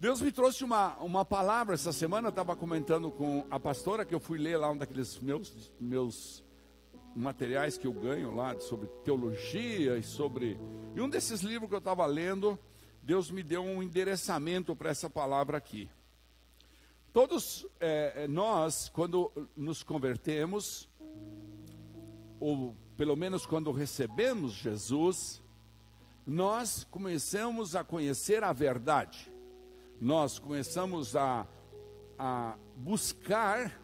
Deus me trouxe uma, uma palavra essa semana, eu estava comentando com a pastora que eu fui ler lá um daqueles meus, meus materiais que eu ganho lá sobre teologia e sobre. E um desses livros que eu estava lendo, Deus me deu um endereçamento para essa palavra aqui. Todos é, nós, quando nos convertemos, ou pelo menos quando recebemos Jesus, nós começamos a conhecer a verdade nós começamos a, a buscar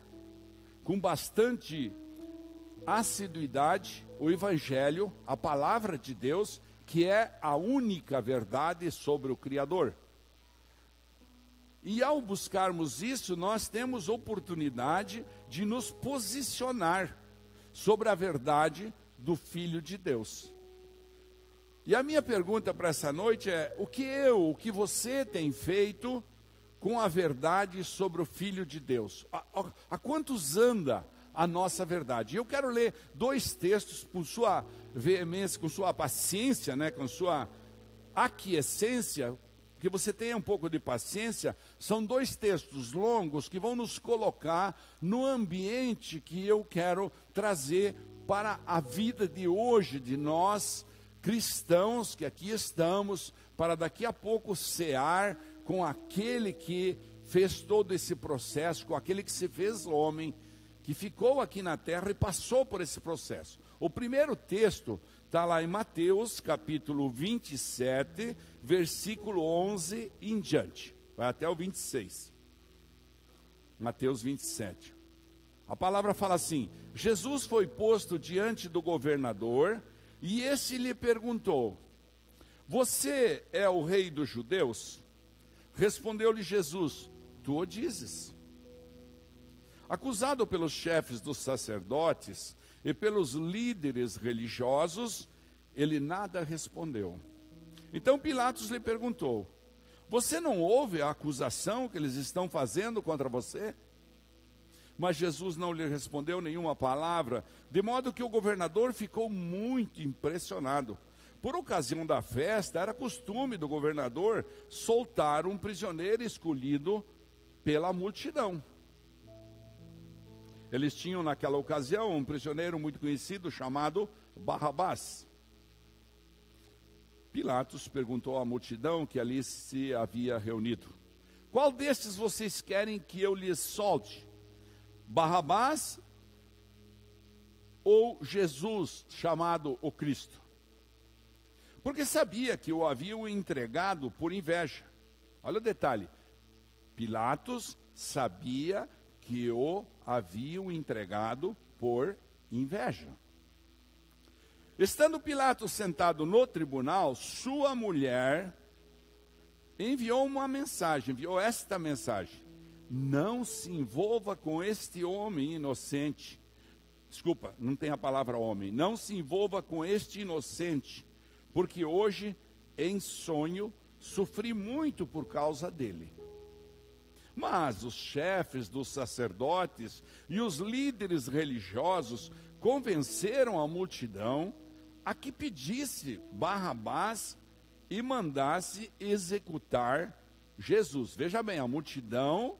com bastante assiduidade o Evangelho, a palavra de Deus, que é a única verdade sobre o Criador. E ao buscarmos isso, nós temos oportunidade de nos posicionar sobre a verdade do Filho de Deus. E a minha pergunta para essa noite é: o que eu, o que você tem feito com a verdade sobre o Filho de Deus? A, a, a quantos anda a nossa verdade? Eu quero ler dois textos com sua veemência, com sua paciência, né, com sua aquiescência, que você tenha um pouco de paciência. São dois textos longos que vão nos colocar no ambiente que eu quero trazer para a vida de hoje de nós cristãos que aqui estamos, para daqui a pouco cear com aquele que fez todo esse processo, com aquele que se fez homem, que ficou aqui na terra e passou por esse processo. O primeiro texto está lá em Mateus, capítulo 27, versículo 11 em diante, vai até o 26. Mateus 27. A palavra fala assim: Jesus foi posto diante do governador e esse lhe perguntou: Você é o rei dos judeus? Respondeu-lhe Jesus: Tu o dizes. Acusado pelos chefes dos sacerdotes e pelos líderes religiosos, ele nada respondeu. Então Pilatos lhe perguntou: Você não ouve a acusação que eles estão fazendo contra você? Mas Jesus não lhe respondeu nenhuma palavra, de modo que o governador ficou muito impressionado. Por ocasião da festa, era costume do governador soltar um prisioneiro escolhido pela multidão. Eles tinham naquela ocasião um prisioneiro muito conhecido chamado Barrabás. Pilatos perguntou à multidão que ali se havia reunido: Qual destes vocês querem que eu lhes solte? Barrabás ou Jesus, chamado o Cristo? Porque sabia que o haviam entregado por inveja. Olha o detalhe: Pilatos sabia que o haviam entregado por inveja. Estando Pilatos sentado no tribunal, sua mulher enviou uma mensagem, enviou esta mensagem: não se envolva com este homem inocente. Desculpa, não tem a palavra homem. Não se envolva com este inocente, porque hoje, em sonho, sofri muito por causa dele. Mas os chefes dos sacerdotes e os líderes religiosos convenceram a multidão a que pedisse Barrabás e mandasse executar Jesus. Veja bem, a multidão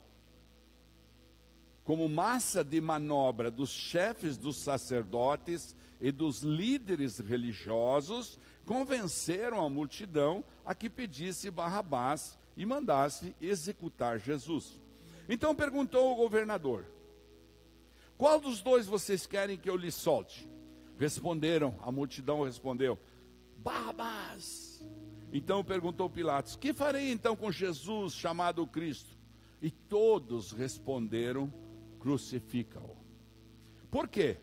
como massa de manobra dos chefes dos sacerdotes e dos líderes religiosos, convenceram a multidão a que pedisse Barrabás e mandasse executar Jesus. Então perguntou o governador: Qual dos dois vocês querem que eu lhe solte? Responderam, a multidão respondeu: Barrabás. Então perguntou Pilatos: Que farei então com Jesus chamado Cristo? E todos responderam: crucifica-o. Por quê?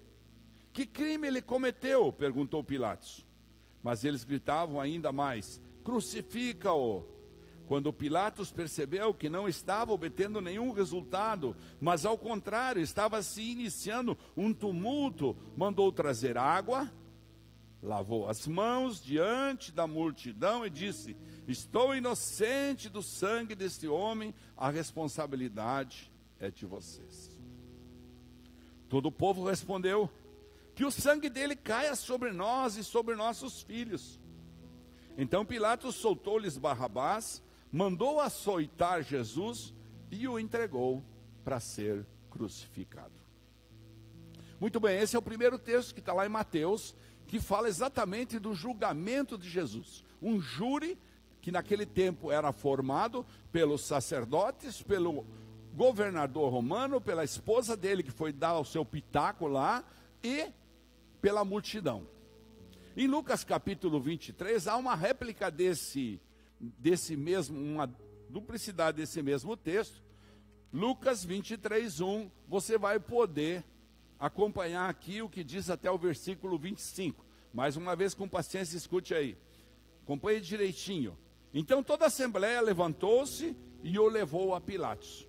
Que crime ele cometeu? perguntou Pilatos. Mas eles gritavam ainda mais: crucifica-o. Quando Pilatos percebeu que não estava obtendo nenhum resultado, mas ao contrário, estava se iniciando um tumulto, mandou trazer água, lavou as mãos diante da multidão e disse: Estou inocente do sangue deste homem, a responsabilidade é de vocês. Todo o povo respondeu: Que o sangue dele caia sobre nós e sobre nossos filhos. Então Pilatos soltou-lhes Barrabás, mandou açoitar Jesus e o entregou para ser crucificado. Muito bem, esse é o primeiro texto que está lá em Mateus, que fala exatamente do julgamento de Jesus. Um júri que naquele tempo era formado pelos sacerdotes, pelo governador romano, pela esposa dele que foi dar o seu pitaco lá e pela multidão. Em Lucas capítulo 23 há uma réplica desse desse mesmo uma duplicidade desse mesmo texto. Lucas 23 1, você vai poder acompanhar aqui o que diz até o versículo 25. Mais uma vez com paciência, escute aí. Acompanhe direitinho. Então toda a assembleia levantou-se e o levou a Pilatos.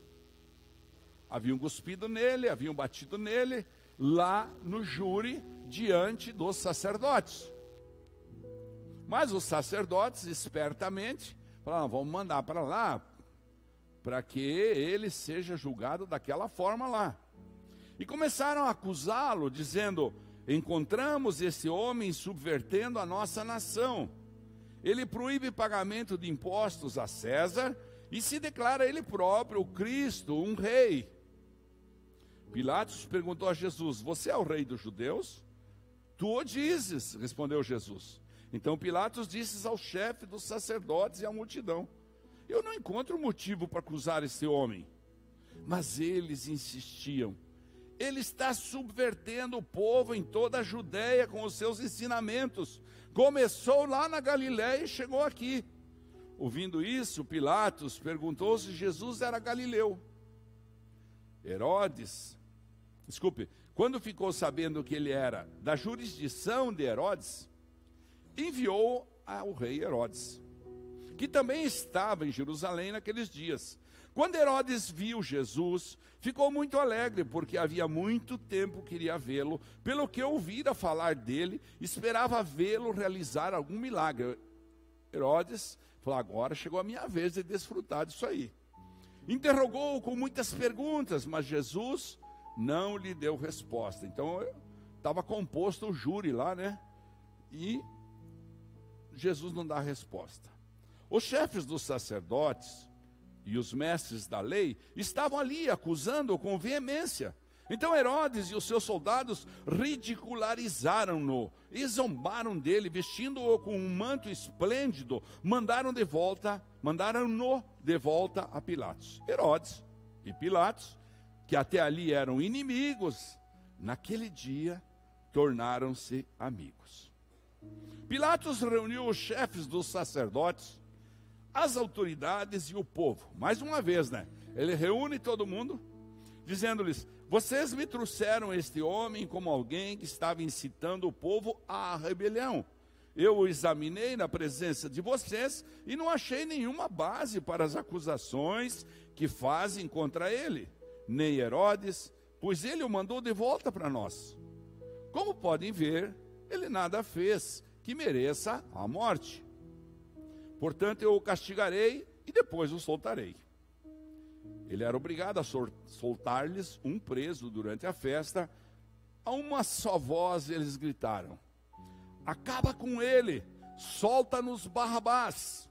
Haviam cuspido nele, haviam batido nele, lá no júri, diante dos sacerdotes. Mas os sacerdotes, espertamente, falaram: vamos mandar para lá, para que ele seja julgado daquela forma lá. E começaram a acusá-lo, dizendo: encontramos esse homem subvertendo a nossa nação ele proíbe pagamento de impostos a César e se declara ele próprio o Cristo, um rei. Pilatos perguntou a Jesus: Você é o rei dos judeus? Tu o dizes, respondeu Jesus. Então Pilatos disse ao chefe dos sacerdotes e à multidão: Eu não encontro motivo para acusar esse homem. Mas eles insistiam: Ele está subvertendo o povo em toda a Judéia com os seus ensinamentos Começou lá na Galiléia e chegou aqui. Ouvindo isso, Pilatos perguntou se Jesus era galileu. Herodes, desculpe, quando ficou sabendo que ele era da jurisdição de Herodes, enviou ao rei Herodes, que também estava em Jerusalém naqueles dias. Quando Herodes viu Jesus, ficou muito alegre, porque havia muito tempo queria vê-lo, pelo que ouvira falar dele, esperava vê-lo realizar algum milagre. Herodes falou: agora chegou a minha vez de desfrutar disso aí. Interrogou-o com muitas perguntas, mas Jesus não lhe deu resposta. Então estava composto o júri lá, né? E Jesus não dá resposta. Os chefes dos sacerdotes e os mestres da lei estavam ali acusando-o com veemência. Então Herodes e os seus soldados ridicularizaram-no e zombaram dele, vestindo-o com um manto esplêndido, mandaram de volta, mandaram-no de volta a Pilatos. Herodes e Pilatos, que até ali eram inimigos, naquele dia tornaram-se amigos. Pilatos reuniu os chefes dos sacerdotes as autoridades e o povo. Mais uma vez, né? Ele reúne todo mundo, dizendo-lhes: Vocês me trouxeram este homem como alguém que estava incitando o povo à rebelião. Eu o examinei na presença de vocês e não achei nenhuma base para as acusações que fazem contra ele, nem Herodes, pois ele o mandou de volta para nós. Como podem ver, ele nada fez que mereça a morte. Portanto, eu o castigarei e depois o soltarei. Ele era obrigado a soltar-lhes um preso durante a festa. A uma só voz eles gritaram: Acaba com ele, solta-nos Barrabás.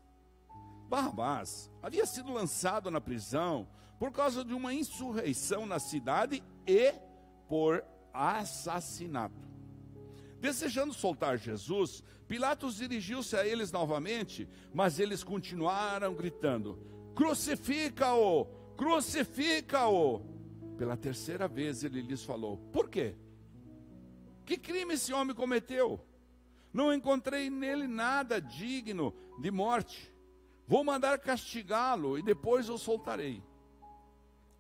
Barrabás havia sido lançado na prisão por causa de uma insurreição na cidade e por assassinato. Desejando soltar Jesus, Pilatos dirigiu-se a eles novamente, mas eles continuaram gritando: Crucifica-o! Crucifica-o! Pela terceira vez ele lhes falou: Por quê? Que crime esse homem cometeu? Não encontrei nele nada digno de morte. Vou mandar castigá-lo e depois o soltarei.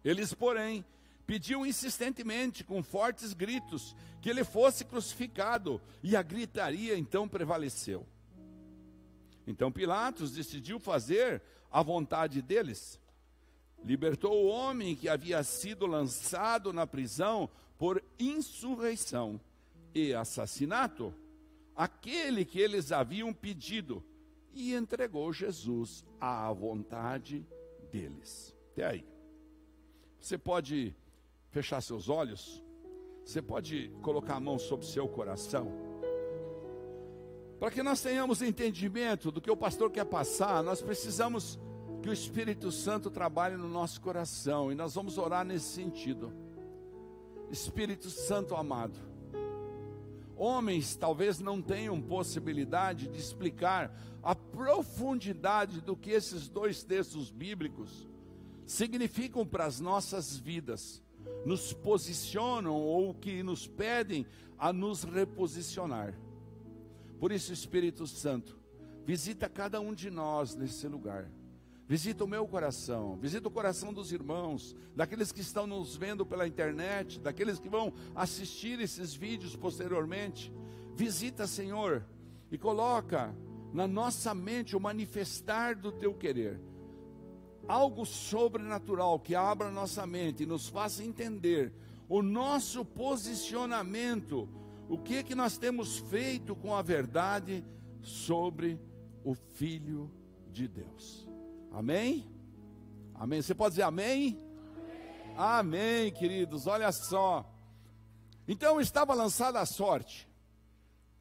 Eles, porém, pediu insistentemente, com fortes gritos, que ele fosse crucificado, e a gritaria então prevaleceu. Então Pilatos decidiu fazer a vontade deles. Libertou o homem que havia sido lançado na prisão por insurreição e assassinato, aquele que eles haviam pedido, e entregou Jesus à vontade deles. Até aí. Você pode fechar seus olhos, você pode colocar a mão sobre seu coração. Para que nós tenhamos entendimento do que o pastor quer passar, nós precisamos que o Espírito Santo trabalhe no nosso coração e nós vamos orar nesse sentido. Espírito Santo amado, homens talvez não tenham possibilidade de explicar a profundidade do que esses dois textos bíblicos significam para as nossas vidas, nos posicionam ou que nos pedem a nos reposicionar. Por isso, Espírito Santo, visita cada um de nós nesse lugar Visita o meu coração, visita o coração dos irmãos, daqueles que estão nos vendo pela internet, daqueles que vão assistir esses vídeos posteriormente. Visita, Senhor, e coloca na nossa mente o manifestar do teu querer. Algo sobrenatural que abra nossa mente e nos faça entender o nosso posicionamento, o que que nós temos feito com a verdade sobre o filho de Deus. Amém? Amém. Você pode dizer amém? Amém, amém queridos. Olha só. Então estava lançada a sorte.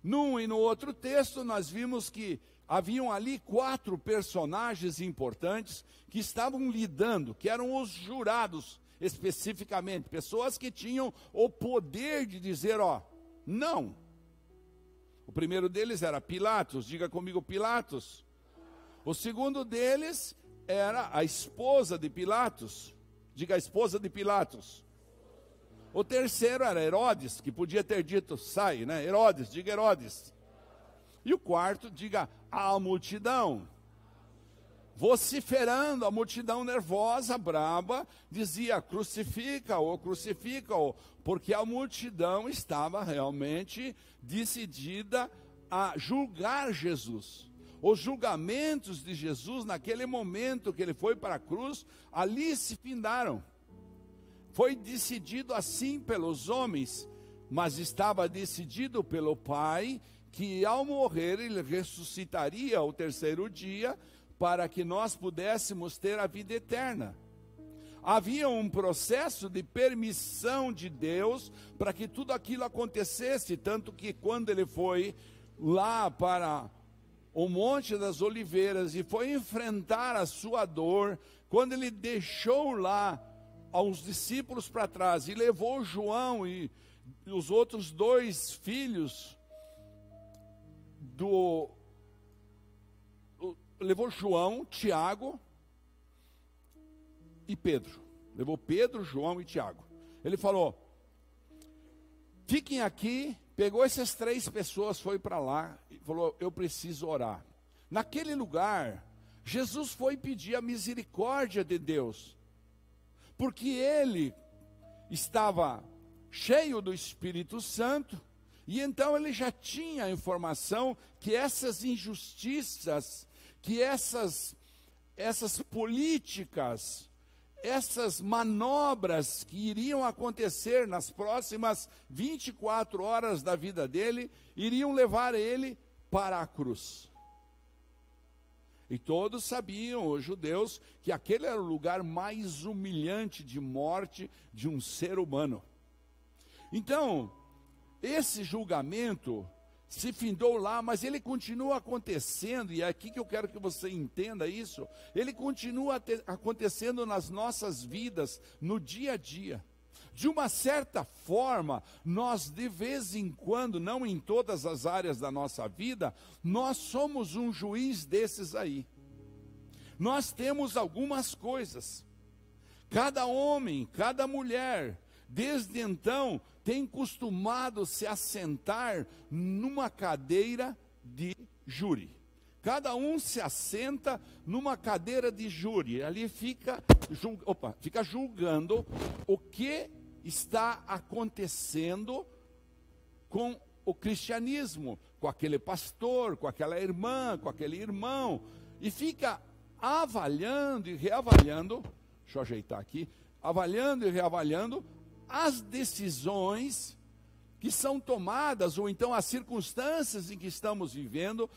Num e no outro texto, nós vimos que haviam ali quatro personagens importantes que estavam lidando, que eram os jurados, especificamente, pessoas que tinham o poder de dizer: ó, não. O primeiro deles era Pilatos, diga comigo, Pilatos. O segundo deles era a esposa de Pilatos. Diga a esposa de Pilatos. O terceiro era Herodes, que podia ter dito, sai, né? Herodes, diga Herodes. E o quarto, diga a multidão. Vociferando, a multidão nervosa, braba, dizia: crucifica-o, crucifica-o, porque a multidão estava realmente decidida a julgar Jesus os julgamentos de Jesus naquele momento que ele foi para a cruz, ali se findaram. Foi decidido assim pelos homens, mas estava decidido pelo Pai que ao morrer ele ressuscitaria ao terceiro dia para que nós pudéssemos ter a vida eterna. Havia um processo de permissão de Deus para que tudo aquilo acontecesse, tanto que quando ele foi lá para o Monte das Oliveiras e foi enfrentar a sua dor, quando ele deixou lá aos discípulos para trás e levou João e os outros dois filhos do levou João, Tiago e Pedro. Levou Pedro, João e Tiago. Ele falou: Fiquem aqui Pegou essas três pessoas, foi para lá e falou: Eu preciso orar. Naquele lugar, Jesus foi pedir a misericórdia de Deus, porque ele estava cheio do Espírito Santo, e então ele já tinha a informação que essas injustiças, que essas, essas políticas, essas manobras que iriam acontecer nas próximas 24 horas da vida dele, iriam levar ele para a cruz. E todos sabiam, os judeus, que aquele era o lugar mais humilhante de morte de um ser humano. Então, esse julgamento se findou lá, mas ele continua acontecendo, e é aqui que eu quero que você entenda isso. Ele continua acontecendo nas nossas vidas, no dia a dia. De uma certa forma, nós de vez em quando, não em todas as áreas da nossa vida, nós somos um juiz desses aí. Nós temos algumas coisas. Cada homem, cada mulher, desde então, tem costumado se assentar numa cadeira de júri. Cada um se assenta numa cadeira de júri. Ali fica, julga, opa, fica julgando o que está acontecendo com o cristianismo, com aquele pastor, com aquela irmã, com aquele irmão, e fica avaliando e reavaliando. Deixa eu ajeitar aqui. Avaliando e reavaliando as decisões que são tomadas, ou então as circunstâncias em que estamos vivendo,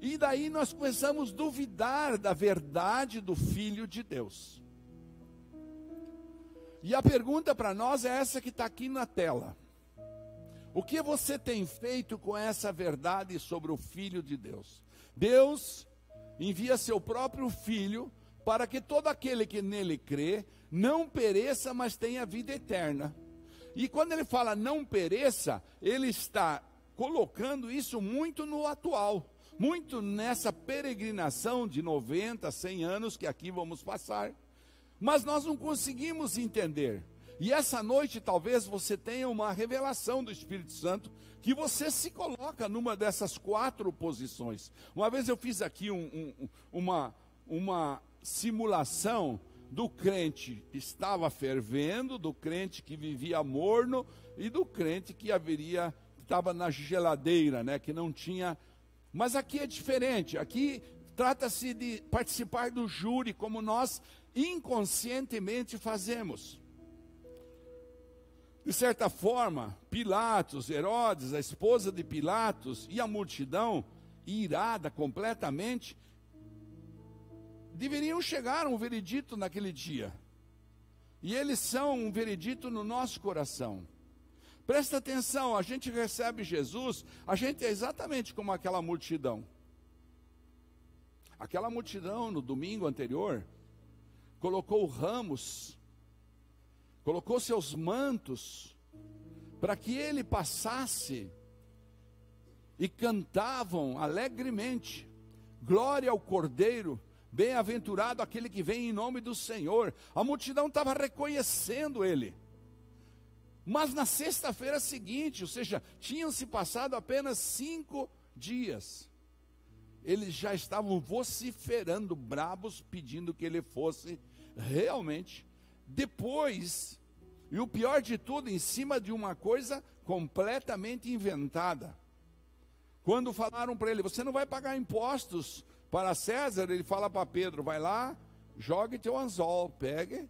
e daí nós começamos a duvidar da verdade do Filho de Deus. E a pergunta para nós é essa que está aqui na tela. O que você tem feito com essa verdade sobre o Filho de Deus? Deus envia seu próprio Filho para que todo aquele que nele crê não pereça, mas tenha vida eterna. E quando ele fala não pereça, ele está colocando isso muito no atual, muito nessa peregrinação de 90, 100 anos que aqui vamos passar. Mas nós não conseguimos entender. E essa noite talvez você tenha uma revelação do Espírito Santo que você se coloca numa dessas quatro posições. Uma vez eu fiz aqui um, um, uma, uma simulação do crente estava fervendo, do crente que vivia morno e do crente que haveria estava na geladeira, né, que não tinha. Mas aqui é diferente. Aqui trata-se de participar do júri como nós inconscientemente fazemos. De certa forma, Pilatos, Herodes, a esposa de Pilatos e a multidão, irada completamente, deveriam chegar um veredito naquele dia. E eles são um veredito no nosso coração. Presta atenção, a gente recebe Jesus, a gente é exatamente como aquela multidão. Aquela multidão no domingo anterior colocou ramos, colocou seus mantos, para que ele passasse, e cantavam alegremente: Glória ao Cordeiro, Bem-aventurado aquele que vem em nome do Senhor. A multidão estava reconhecendo ele. Mas na sexta-feira seguinte, ou seja, tinham se passado apenas cinco dias, eles já estavam vociferando, brabos, pedindo que ele fosse realmente. Depois, e o pior de tudo, em cima de uma coisa completamente inventada. Quando falaram para ele: Você não vai pagar impostos para César, ele fala para Pedro: vai lá, jogue teu anzol, pegue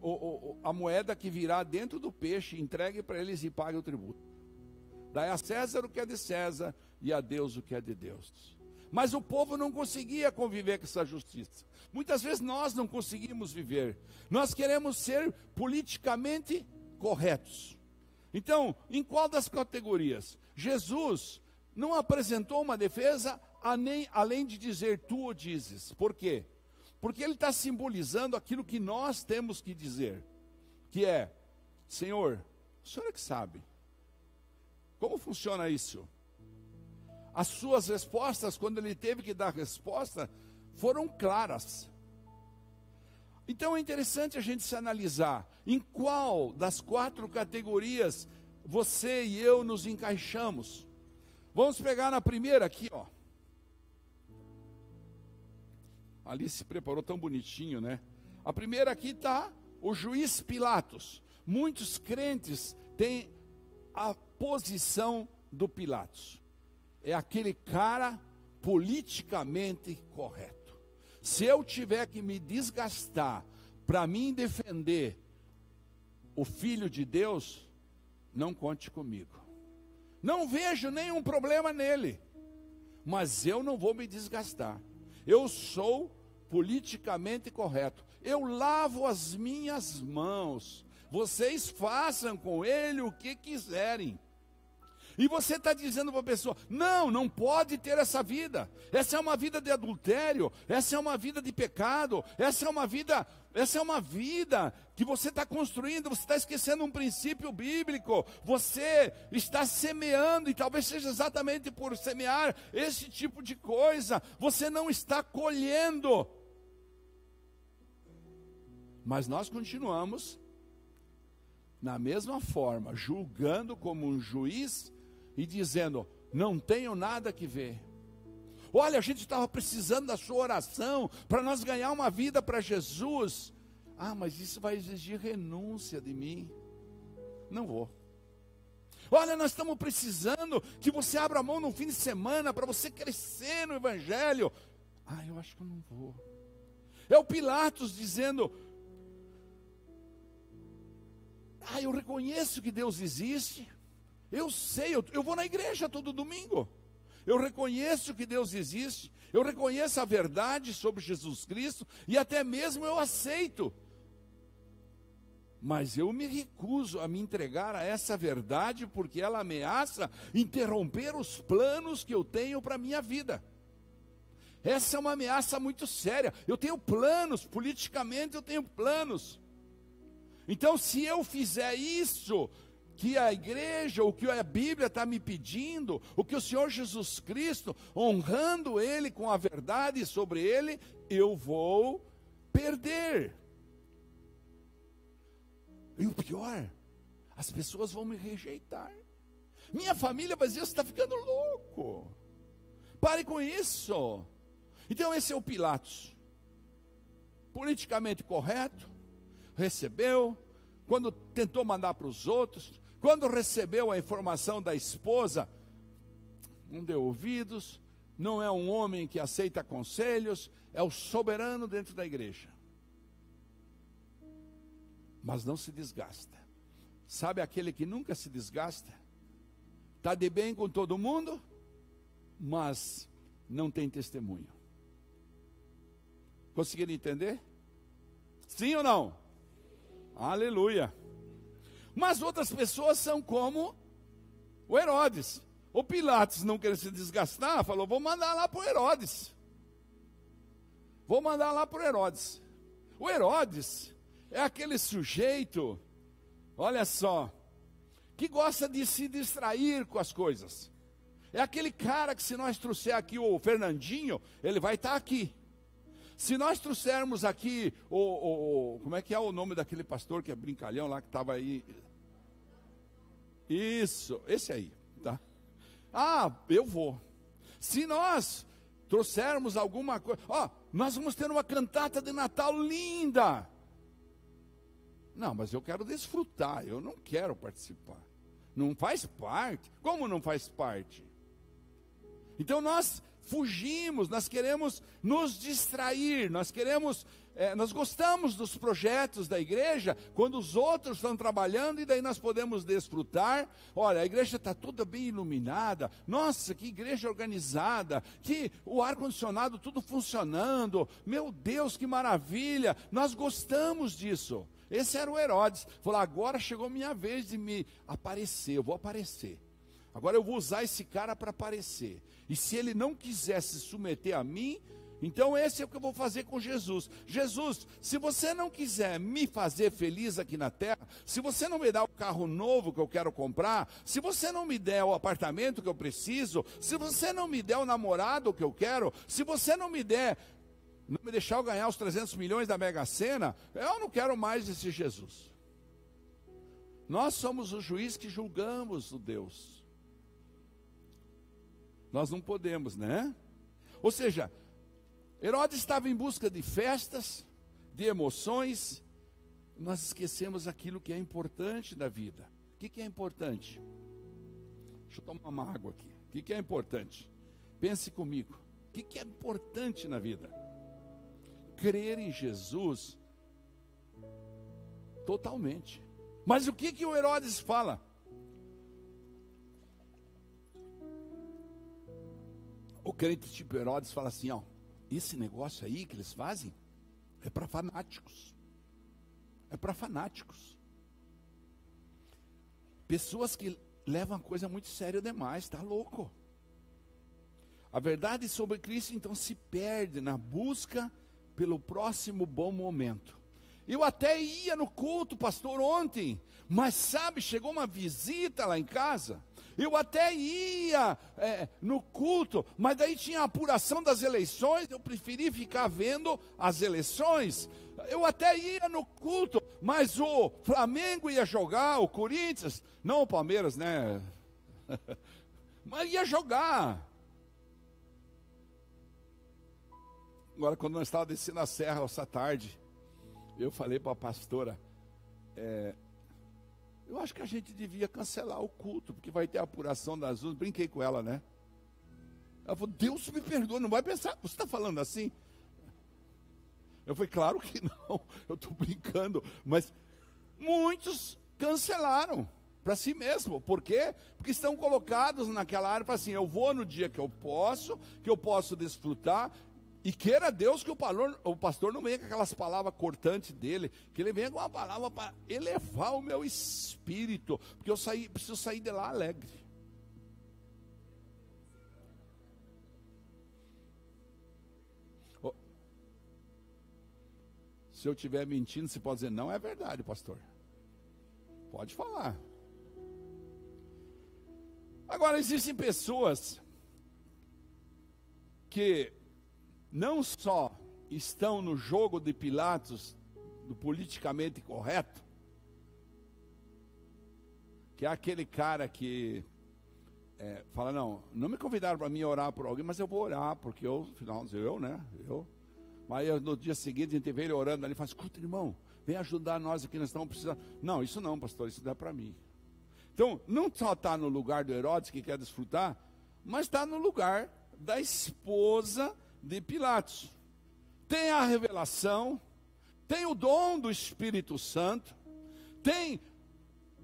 o, o, a moeda que virá dentro do peixe, entregue para eles e pague o tributo. Dai a César o que é de César e a Deus o que é de Deus. Mas o povo não conseguia conviver com essa justiça. Muitas vezes nós não conseguimos viver. Nós queremos ser politicamente corretos. Então, em qual das categorias? Jesus não apresentou uma defesa além de dizer tu o dizes. Por quê? Porque ele está simbolizando aquilo que nós temos que dizer, que é, Senhor, o Senhor é que sabe. Como funciona isso? As suas respostas, quando ele teve que dar resposta, foram claras. Então é interessante a gente se analisar em qual das quatro categorias você e eu nos encaixamos. Vamos pegar na primeira aqui, ó. Ali se preparou tão bonitinho, né? A primeira aqui está o juiz Pilatos. Muitos crentes têm a posição do Pilatos. É aquele cara politicamente correto. Se eu tiver que me desgastar para mim defender o filho de Deus, não conte comigo. Não vejo nenhum problema nele. Mas eu não vou me desgastar. Eu sou politicamente correto. Eu lavo as minhas mãos. Vocês façam com ele o que quiserem. E você está dizendo para a pessoa: não, não pode ter essa vida. Essa é uma vida de adultério, essa é uma vida de pecado, essa é uma vida, essa é uma vida que você está construindo, você está esquecendo um princípio bíblico, você está semeando, e talvez seja exatamente por semear esse tipo de coisa, você não está colhendo. Mas nós continuamos na mesma forma, julgando como um juiz e dizendo: não tenho nada que ver. Olha, a gente estava precisando da sua oração para nós ganhar uma vida para Jesus. Ah, mas isso vai exigir renúncia de mim. Não vou. Olha, nós estamos precisando que você abra a mão no fim de semana para você crescer no Evangelho. Ah, eu acho que eu não vou. É o Pilatos dizendo: Ah, eu reconheço que Deus existe. Eu sei, eu, eu vou na igreja todo domingo. Eu reconheço que Deus existe. Eu reconheço a verdade sobre Jesus Cristo. E até mesmo eu aceito. Mas eu me recuso a me entregar a essa verdade porque ela ameaça interromper os planos que eu tenho para a minha vida. Essa é uma ameaça muito séria. Eu tenho planos, politicamente eu tenho planos. Então, se eu fizer isso, que a igreja, o que a Bíblia está me pedindo, o que o Senhor Jesus Cristo, honrando Ele com a verdade sobre Ele, eu vou perder. E o pior, as pessoas vão me rejeitar. Minha família vai dizer: você está ficando louco. Pare com isso. Então, esse é o Pilatos. Politicamente correto, recebeu, quando tentou mandar para os outros, quando recebeu a informação da esposa, não deu ouvidos, não é um homem que aceita conselhos, é o soberano dentro da igreja. Mas não se desgasta. Sabe aquele que nunca se desgasta? Está de bem com todo mundo, mas não tem testemunho. Conseguiram entender? Sim ou não? Aleluia. Mas outras pessoas são como o Herodes. O Pilatos não queria se desgastar, falou: vou mandar lá para o Herodes. Vou mandar lá para o Herodes. O Herodes é aquele sujeito, olha só, que gosta de se distrair com as coisas. É aquele cara que, se nós trouxer aqui o Fernandinho, ele vai estar aqui. Se nós trouxermos aqui o, o, o, Como é que é o nome daquele pastor que é brincalhão lá que estava aí? Isso, esse aí, tá? Ah, eu vou. Se nós trouxermos alguma coisa. Ó, nós vamos ter uma cantata de Natal linda. Não, mas eu quero desfrutar, eu não quero participar. Não faz parte. Como não faz parte? Então nós fugimos, nós queremos nos distrair, nós queremos, é, nós gostamos dos projetos da igreja quando os outros estão trabalhando e daí nós podemos desfrutar. Olha, a igreja está toda bem iluminada, nossa, que igreja organizada, que o ar-condicionado tudo funcionando, meu Deus, que maravilha, nós gostamos disso. Esse era o Herodes. Falou: agora chegou minha vez de me aparecer, eu vou aparecer. Agora eu vou usar esse cara para aparecer. E se ele não quiser se submeter a mim, então esse é o que eu vou fazer com Jesus. Jesus, se você não quiser me fazer feliz aqui na terra, se você não me der o carro novo que eu quero comprar, se você não me der o apartamento que eu preciso, se você não me der o namorado que eu quero, se você não me der não me deixar eu ganhar os 300 milhões da Mega Sena, eu não quero mais esse Jesus. Nós somos o juiz que julgamos o Deus. Nós não podemos, né? Ou seja, Herodes estava em busca de festas, de emoções, nós esquecemos aquilo que é importante da vida. O que, que é importante? Deixa eu tomar uma água aqui. O que, que é importante? Pense comigo. O que, que é importante na vida? crer em Jesus totalmente. Mas o que que o Herodes fala? O crente tipo Herodes fala assim, ó, esse negócio aí que eles fazem é para fanáticos. É para fanáticos. Pessoas que levam a coisa muito séria demais, está louco. A verdade sobre Cristo então se perde na busca pelo próximo bom momento. Eu até ia no culto, pastor, ontem, mas sabe, chegou uma visita lá em casa. Eu até ia é, no culto, mas daí tinha a apuração das eleições, eu preferi ficar vendo as eleições. Eu até ia no culto, mas o Flamengo ia jogar, o Corinthians, não o Palmeiras, né? mas ia jogar. Agora, quando nós estávamos descendo a serra essa tarde, eu falei para a pastora, é, eu acho que a gente devia cancelar o culto, porque vai ter a apuração das urnas. Brinquei com ela, né? Ela falou, Deus me perdoa, não vai pensar, você está falando assim? Eu falei, claro que não, eu estou brincando, mas muitos cancelaram para si mesmo. Por quê? Porque estão colocados naquela área para assim, eu vou no dia que eu posso, que eu posso desfrutar, e queira Deus que o pastor, o pastor não venha com aquelas palavras cortantes dele, que ele venha com uma palavra para elevar o meu espírito, porque eu saí, preciso sair de lá alegre. Oh. Se eu estiver mentindo, você pode dizer, não é verdade, pastor. Pode falar. Agora, existem pessoas que não só estão no jogo de Pilatos, do politicamente correto, que é aquele cara que é, fala, não, não me convidaram para mim orar por alguém, mas eu vou orar, porque eu, final, eu, né, eu. Mas no dia seguinte a gente vê ele orando ali e fala, escuta irmão, vem ajudar nós aqui, nós estamos precisando. Não, isso não, pastor, isso dá para mim. Então, não só está no lugar do Herodes que quer desfrutar, mas está no lugar da esposa de Pilatos. Tem a revelação, tem o dom do Espírito Santo, tem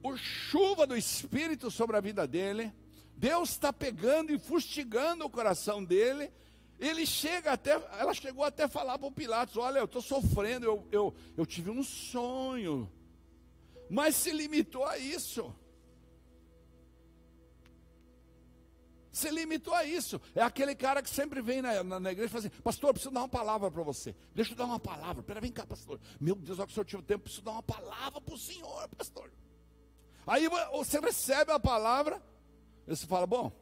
o chuva do Espírito sobre a vida dele. Deus está pegando e fustigando o coração dele. Ele chega até, ela chegou até falar para o Pilatos: Olha, eu estou sofrendo, eu, eu, eu tive um sonho. Mas se limitou a isso. Se limitou a isso. É aquele cara que sempre vem na, na, na igreja e fala assim: Pastor, preciso dar uma palavra para você. Deixa eu dar uma palavra. Pera, vem cá, pastor. Meu Deus, olha que o senhor tive tempo, preciso dar uma palavra para o senhor, pastor. Aí você recebe a palavra, e você fala, bom,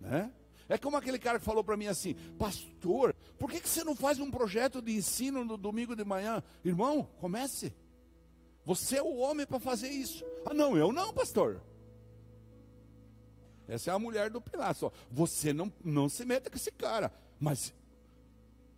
né? É como aquele cara que falou para mim assim, pastor, por que, que você não faz um projeto de ensino no domingo de manhã? Irmão, comece. Você é o homem para fazer isso. Ah, não, eu não, pastor. Essa é a mulher do Pilatos. Você não, não se meta com esse cara. Mas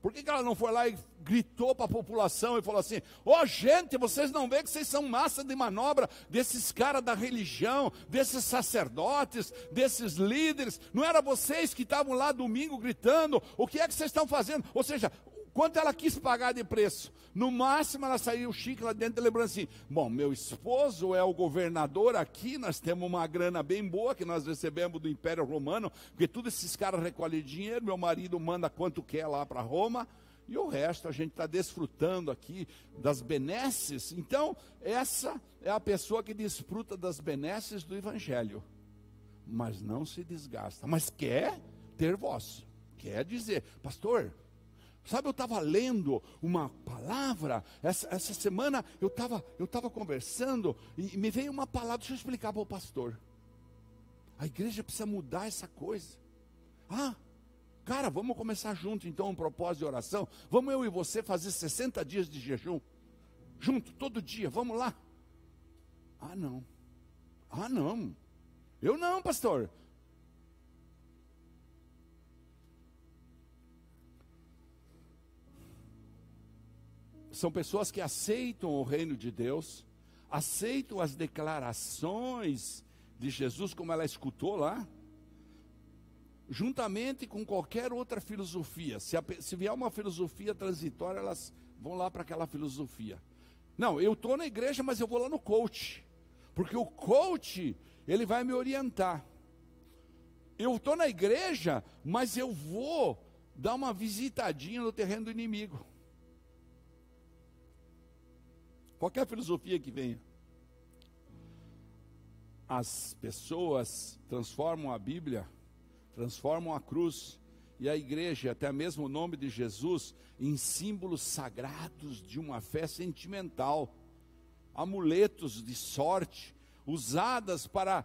por que, que ela não foi lá e gritou para a população e falou assim: Ó oh, gente, vocês não veem que vocês são massa de manobra desses caras da religião, desses sacerdotes, desses líderes? Não era vocês que estavam lá domingo gritando? O que é que vocês estão fazendo? Ou seja, Quanto ela quis pagar de preço? No máximo ela saiu chique lá dentro, lembrando assim: bom, meu esposo é o governador aqui, nós temos uma grana bem boa que nós recebemos do Império Romano, porque todos esses caras recolhem dinheiro, meu marido manda quanto quer lá para Roma, e o resto a gente está desfrutando aqui das benesses. Então, essa é a pessoa que desfruta das benesses do Evangelho, mas não se desgasta, mas quer ter voz, quer dizer, pastor Sabe, eu estava lendo uma palavra, essa, essa semana eu estava eu tava conversando e me veio uma palavra, deixa eu explicar para o pastor. A igreja precisa mudar essa coisa. Ah, cara, vamos começar junto então um propósito de oração. Vamos eu e você fazer 60 dias de jejum. Junto, todo dia, vamos lá. Ah, não. Ah, não. Eu não, pastor. São pessoas que aceitam o reino de Deus, aceitam as declarações de Jesus, como ela escutou lá, juntamente com qualquer outra filosofia. Se, a, se vier uma filosofia transitória, elas vão lá para aquela filosofia. Não, eu estou na igreja, mas eu vou lá no coach, porque o coach, ele vai me orientar. Eu estou na igreja, mas eu vou dar uma visitadinha no terreno do inimigo. Qualquer filosofia que venha. As pessoas transformam a Bíblia, transformam a cruz e a igreja, até mesmo o nome de Jesus, em símbolos sagrados de uma fé sentimental, amuletos de sorte, usadas para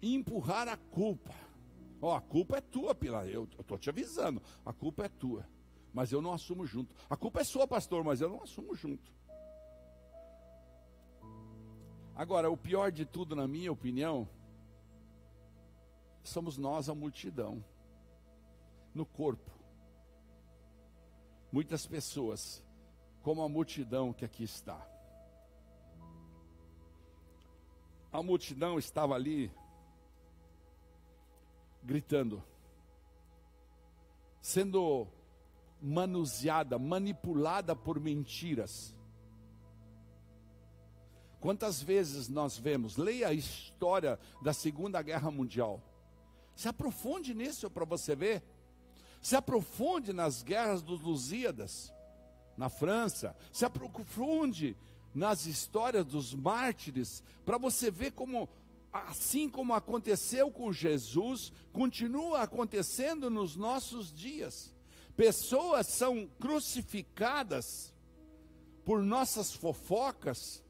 empurrar a culpa. Oh, a culpa é tua, Pilar. Eu estou te avisando, a culpa é tua. Mas eu não assumo junto. A culpa é sua, pastor, mas eu não assumo junto. Agora, o pior de tudo, na minha opinião, somos nós a multidão, no corpo. Muitas pessoas, como a multidão que aqui está. A multidão estava ali, gritando, sendo manuseada, manipulada por mentiras Quantas vezes nós vemos, leia a história da Segunda Guerra Mundial. Se aprofunde nisso para você ver. Se aprofunde nas guerras dos Lusíadas, na França. Se aprofunde nas histórias dos mártires, para você ver como, assim como aconteceu com Jesus, continua acontecendo nos nossos dias. Pessoas são crucificadas por nossas fofocas,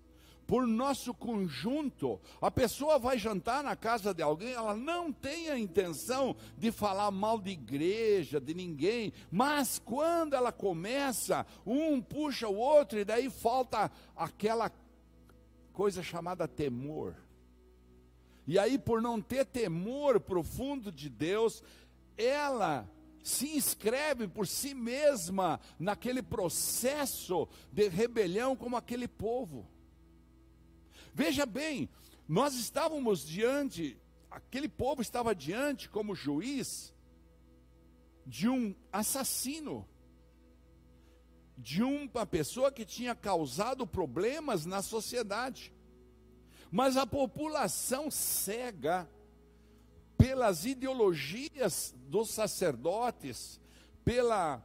por nosso conjunto. A pessoa vai jantar na casa de alguém, ela não tem a intenção de falar mal de igreja, de ninguém, mas quando ela começa, um puxa o outro e daí falta aquela coisa chamada temor. E aí, por não ter temor profundo de Deus, ela se inscreve por si mesma naquele processo de rebelião como aquele povo. Veja bem, nós estávamos diante, aquele povo estava diante como juiz de um assassino, de uma pessoa que tinha causado problemas na sociedade. Mas a população cega pelas ideologias dos sacerdotes, pela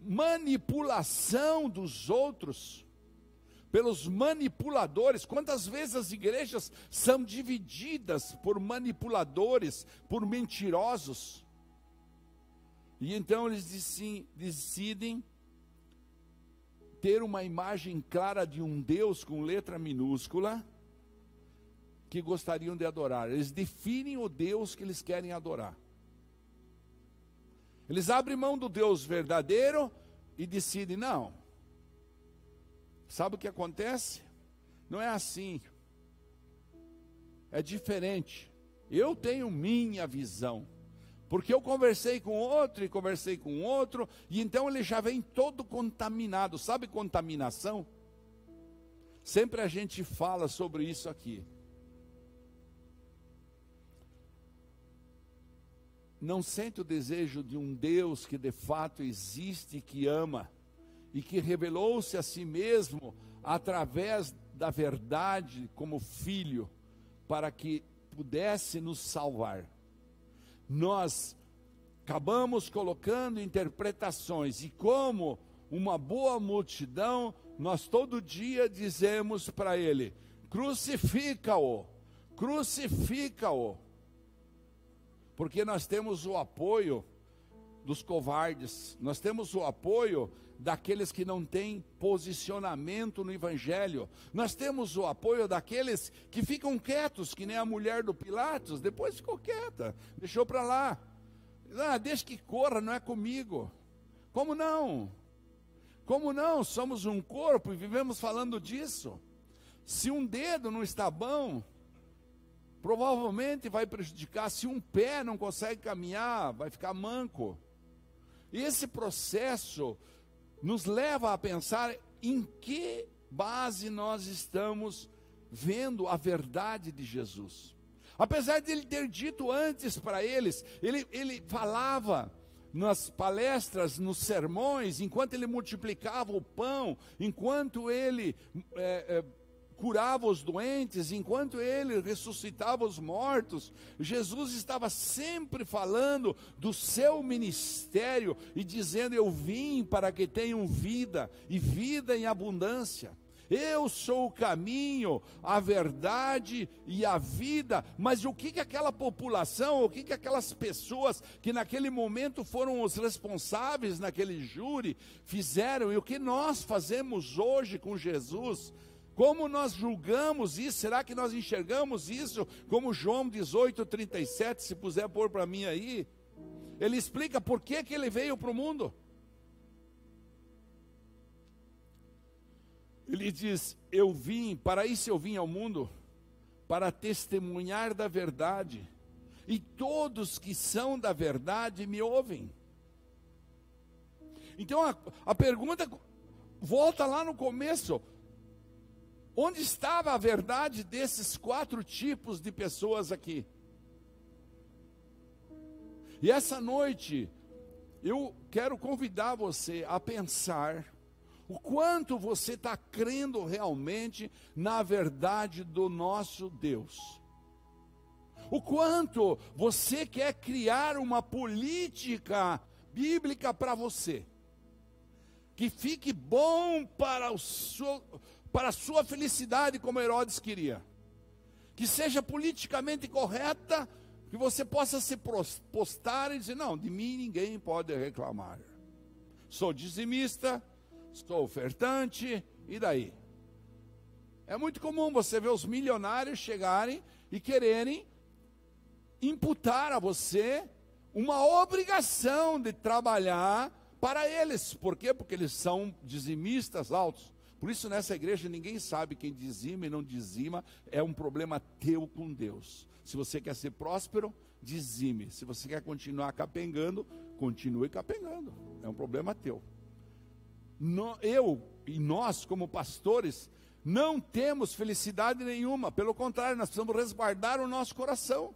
manipulação dos outros, pelos manipuladores. Quantas vezes as igrejas são divididas por manipuladores, por mentirosos? E então eles decidem ter uma imagem clara de um Deus com letra minúscula que gostariam de adorar. Eles definem o Deus que eles querem adorar. Eles abrem mão do Deus verdadeiro e decidem, não, Sabe o que acontece? Não é assim. É diferente. Eu tenho minha visão. Porque eu conversei com outro e conversei com outro, e então ele já vem todo contaminado. Sabe contaminação? Sempre a gente fala sobre isso aqui. Não sente o desejo de um Deus que de fato existe e que ama e que revelou-se a si mesmo através da verdade como filho, para que pudesse nos salvar. Nós acabamos colocando interpretações, e como uma boa multidão, nós todo dia dizemos para ele: crucifica-o, crucifica-o, porque nós temos o apoio dos covardes, nós temos o apoio daqueles que não têm posicionamento no Evangelho. Nós temos o apoio daqueles que ficam quietos, que nem a mulher do Pilatos, depois ficou quieta, deixou para lá. Ah, deixa que corra, não é comigo. Como não? Como não? Somos um corpo e vivemos falando disso. Se um dedo não está bom, provavelmente vai prejudicar. Se um pé não consegue caminhar, vai ficar manco. E esse processo nos leva a pensar em que base nós estamos vendo a verdade de Jesus. Apesar de ele ter dito antes para eles, ele, ele falava nas palestras, nos sermões, enquanto ele multiplicava o pão, enquanto ele é, é, curava os doentes, enquanto ele ressuscitava os mortos, Jesus estava sempre falando do seu ministério e dizendo: Eu vim para que tenham vida e vida em abundância. Eu sou o caminho, a verdade e a vida. Mas o que, que aquela população, o que, que aquelas pessoas que naquele momento foram os responsáveis naquele júri fizeram e o que nós fazemos hoje com Jesus? Como nós julgamos isso? Será que nós enxergamos isso como João 18, 37, se puser pôr para mim aí? Ele explica por que, que ele veio para o mundo. Ele diz: Eu vim, para isso eu vim ao mundo, para testemunhar da verdade, e todos que são da verdade me ouvem. Então a, a pergunta volta lá no começo: Onde estava a verdade desses quatro tipos de pessoas aqui? E essa noite, eu quero convidar você a pensar o quanto você está crendo realmente na verdade do nosso Deus. O quanto você quer criar uma política bíblica para você, que fique bom para o seu, para a sua felicidade, como Herodes queria. Que seja politicamente correta, que você possa se postar e dizer: não, de mim ninguém pode reclamar. Sou dizimista, sou ofertante E daí? É muito comum você ver os milionários chegarem e quererem imputar a você uma obrigação de trabalhar para eles. Por quê? Porque eles são dizimistas altos. Por isso, nessa igreja, ninguém sabe quem dizima e não dizima, é um problema teu com Deus. Se você quer ser próspero, dizime. Se você quer continuar capengando, continue capengando. É um problema teu. No, eu e nós, como pastores, não temos felicidade nenhuma. Pelo contrário, nós precisamos resguardar o nosso coração.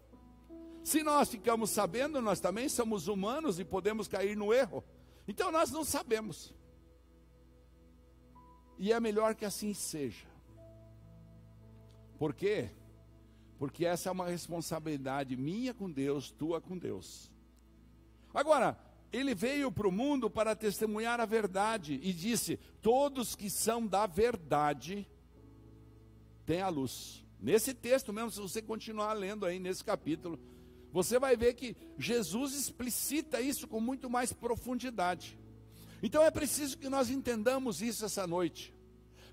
Se nós ficamos sabendo, nós também somos humanos e podemos cair no erro. Então nós não sabemos. E é melhor que assim seja. Por quê? Porque essa é uma responsabilidade minha com Deus, tua com Deus. Agora, ele veio para o mundo para testemunhar a verdade e disse: Todos que são da verdade têm a luz. Nesse texto mesmo, se você continuar lendo aí nesse capítulo, você vai ver que Jesus explicita isso com muito mais profundidade. Então é preciso que nós entendamos isso essa noite.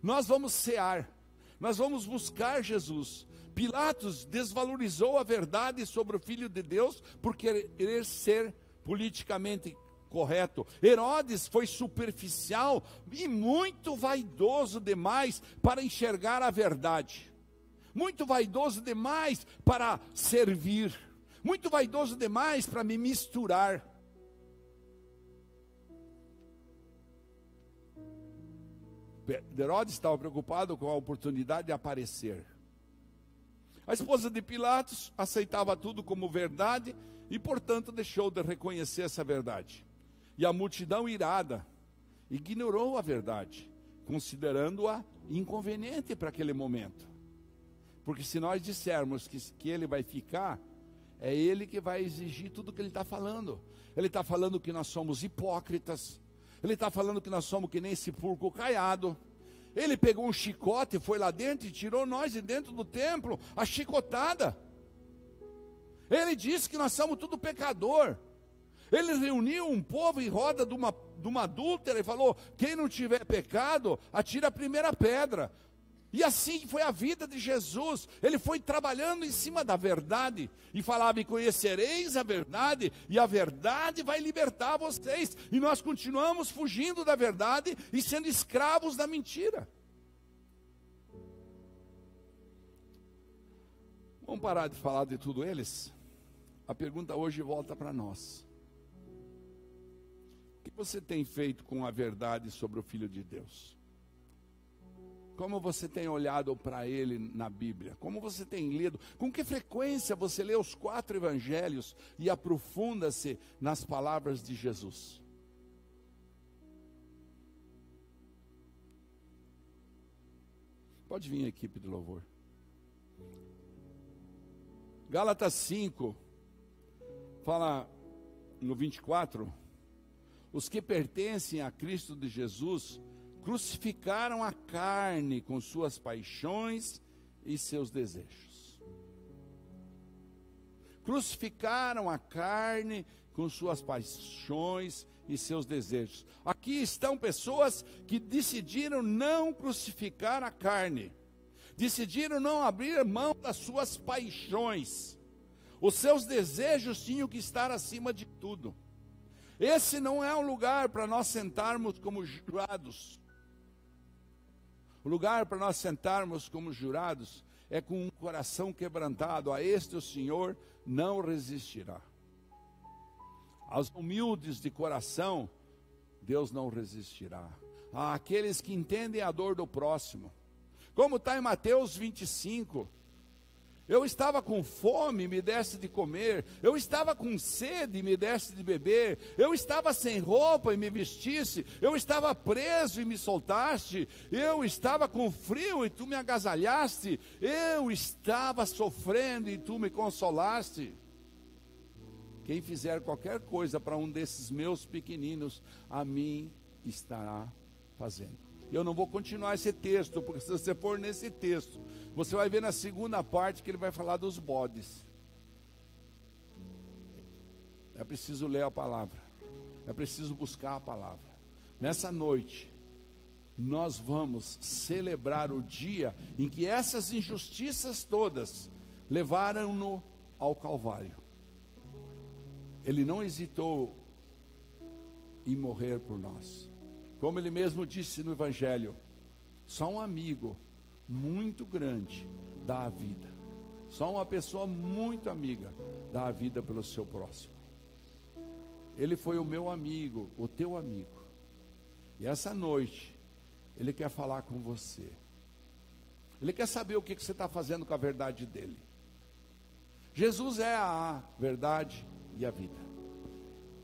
Nós vamos cear, nós vamos buscar Jesus. Pilatos desvalorizou a verdade sobre o Filho de Deus por querer ser politicamente correto. Herodes foi superficial e muito vaidoso demais para enxergar a verdade. Muito vaidoso demais para servir. Muito vaidoso demais para me misturar. Herodes estava preocupado com a oportunidade de aparecer. A esposa de Pilatos aceitava tudo como verdade e, portanto, deixou de reconhecer essa verdade. E a multidão irada ignorou a verdade, considerando-a inconveniente para aquele momento. Porque se nós dissermos que, que ele vai ficar, é ele que vai exigir tudo o que ele está falando. Ele está falando que nós somos hipócritas, ele está falando que nós somos que nem esse porco caiado. Ele pegou um chicote, foi lá dentro e tirou nós de dentro do templo, a chicotada. Ele disse que nós somos tudo pecador. Ele reuniu um povo em roda de uma, de uma adúltera e falou: quem não tiver pecado, atira a primeira pedra. E assim foi a vida de Jesus. Ele foi trabalhando em cima da verdade e falava: e conhecereis a verdade, e a verdade vai libertar vocês. E nós continuamos fugindo da verdade e sendo escravos da mentira. Vamos parar de falar de tudo eles? A pergunta hoje volta para nós. O que você tem feito com a verdade sobre o Filho de Deus? Como você tem olhado para ele na Bíblia? Como você tem lido? Com que frequência você lê os quatro evangelhos e aprofunda-se nas palavras de Jesus? Pode vir a equipe de louvor. Gálatas 5, fala no 24: os que pertencem a Cristo de Jesus crucificaram a carne com suas paixões e seus desejos. Crucificaram a carne com suas paixões e seus desejos. Aqui estão pessoas que decidiram não crucificar a carne, decidiram não abrir mão das suas paixões. Os seus desejos tinham que estar acima de tudo. Esse não é um lugar para nós sentarmos como jurados. O lugar para nós sentarmos como jurados é com um coração quebrantado. A este o Senhor não resistirá. Aos humildes de coração, Deus não resistirá. Àqueles que entendem a dor do próximo. Como está em Mateus 25, eu estava com fome, me desse de comer. Eu estava com sede, me desse de beber. Eu estava sem roupa e me vestisse. Eu estava preso e me soltaste. Eu estava com frio e tu me agasalhaste. Eu estava sofrendo e tu me consolaste. Quem fizer qualquer coisa para um desses meus pequeninos, a mim estará fazendo. Eu não vou continuar esse texto, porque se você for nesse texto, você vai ver na segunda parte que ele vai falar dos bodes. É preciso ler a palavra. É preciso buscar a palavra. Nessa noite, nós vamos celebrar o dia em que essas injustiças todas levaram-no ao Calvário. Ele não hesitou em morrer por nós. Como ele mesmo disse no Evangelho, só um amigo muito grande dá a vida. Só uma pessoa muito amiga dá a vida pelo seu próximo. Ele foi o meu amigo, o teu amigo. E essa noite, ele quer falar com você. Ele quer saber o que você está fazendo com a verdade dele. Jesus é a verdade e a vida.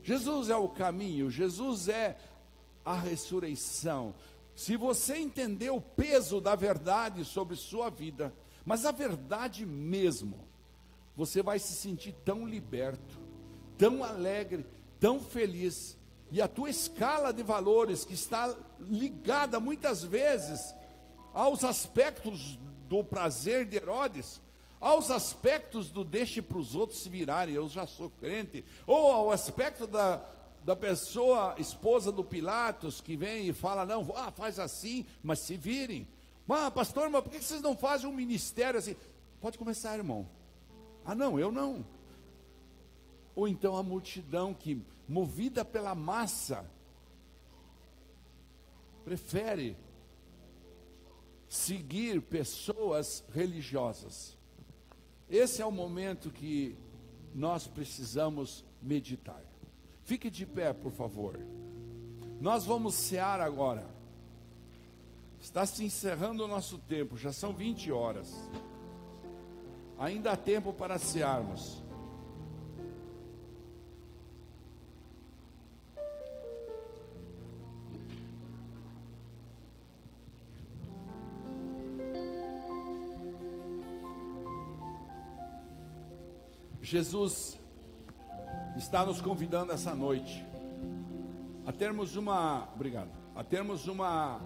Jesus é o caminho, Jesus é a ressurreição. Se você entender o peso da verdade sobre sua vida, mas a verdade mesmo, você vai se sentir tão liberto, tão alegre, tão feliz, e a tua escala de valores, que está ligada muitas vezes aos aspectos do prazer de Herodes, aos aspectos do deixe para os outros se virarem, eu já sou crente, ou ao aspecto da, da pessoa, esposa do Pilatos, que vem e fala, não, ah, faz assim, mas se virem. Ah, pastor, mas por que vocês não fazem um ministério assim? Pode começar, irmão. Ah, não, eu não. Ou então a multidão que, movida pela massa, prefere seguir pessoas religiosas. Esse é o momento que nós precisamos meditar. Fique de pé, por favor. Nós vamos cear agora. Está se encerrando o nosso tempo, já são 20 horas. Ainda há tempo para cearmos. Jesus está nos convidando essa noite a termos uma, obrigado, a termos uma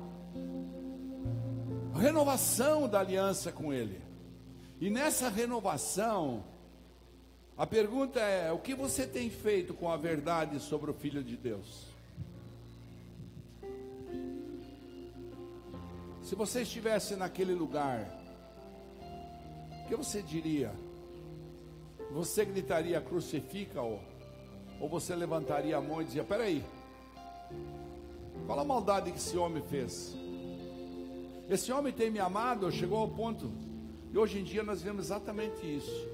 renovação da aliança com Ele. E nessa renovação, a pergunta é: o que você tem feito com a verdade sobre o Filho de Deus? Se você estivesse naquele lugar, o que você diria? Você gritaria crucifica-o? Ou você levantaria a mão e dizia: Peraí, qual a maldade que esse homem fez? Esse homem tem me amado, chegou ao ponto, e hoje em dia nós vemos exatamente isso.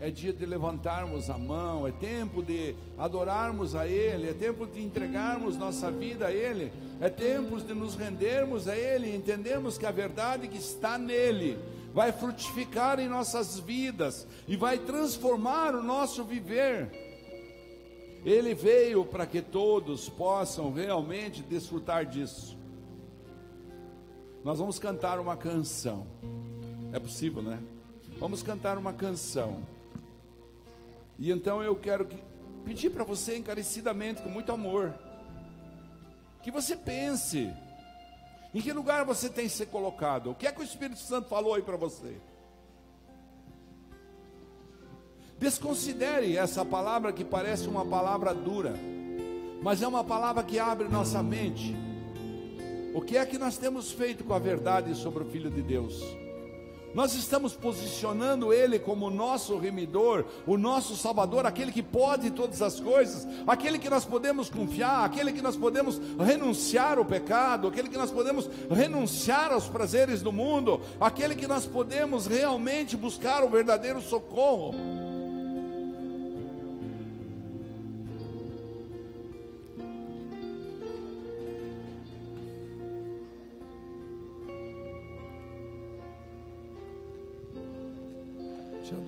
É dia de levantarmos a mão, é tempo de adorarmos a Ele, é tempo de entregarmos nossa vida a Ele, é tempo de nos rendermos a Ele, entendemos que a verdade que está nele vai frutificar em nossas vidas e vai transformar o nosso viver. Ele veio para que todos possam realmente desfrutar disso. Nós vamos cantar uma canção. É possível, né? Vamos cantar uma canção. E então eu quero que, pedir para você encarecidamente, com muito amor, que você pense em que lugar você tem se colocado? O que é que o Espírito Santo falou aí para você? Desconsidere essa palavra que parece uma palavra dura, mas é uma palavra que abre nossa mente. O que é que nós temos feito com a verdade sobre o Filho de Deus? Nós estamos posicionando Ele como o nosso remidor, o nosso Salvador, aquele que pode todas as coisas, aquele que nós podemos confiar, aquele que nós podemos renunciar ao pecado, aquele que nós podemos renunciar aos prazeres do mundo, aquele que nós podemos realmente buscar o verdadeiro socorro.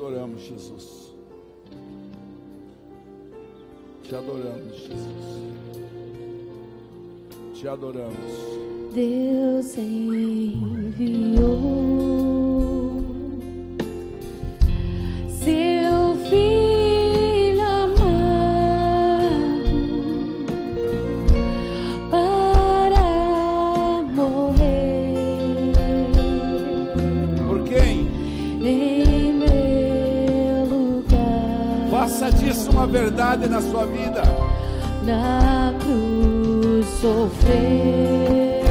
Adoramos, Jesus. Te adoramos, Jesus. Te adoramos. Deus enviou uma verdade na sua vida. na cruz sofrer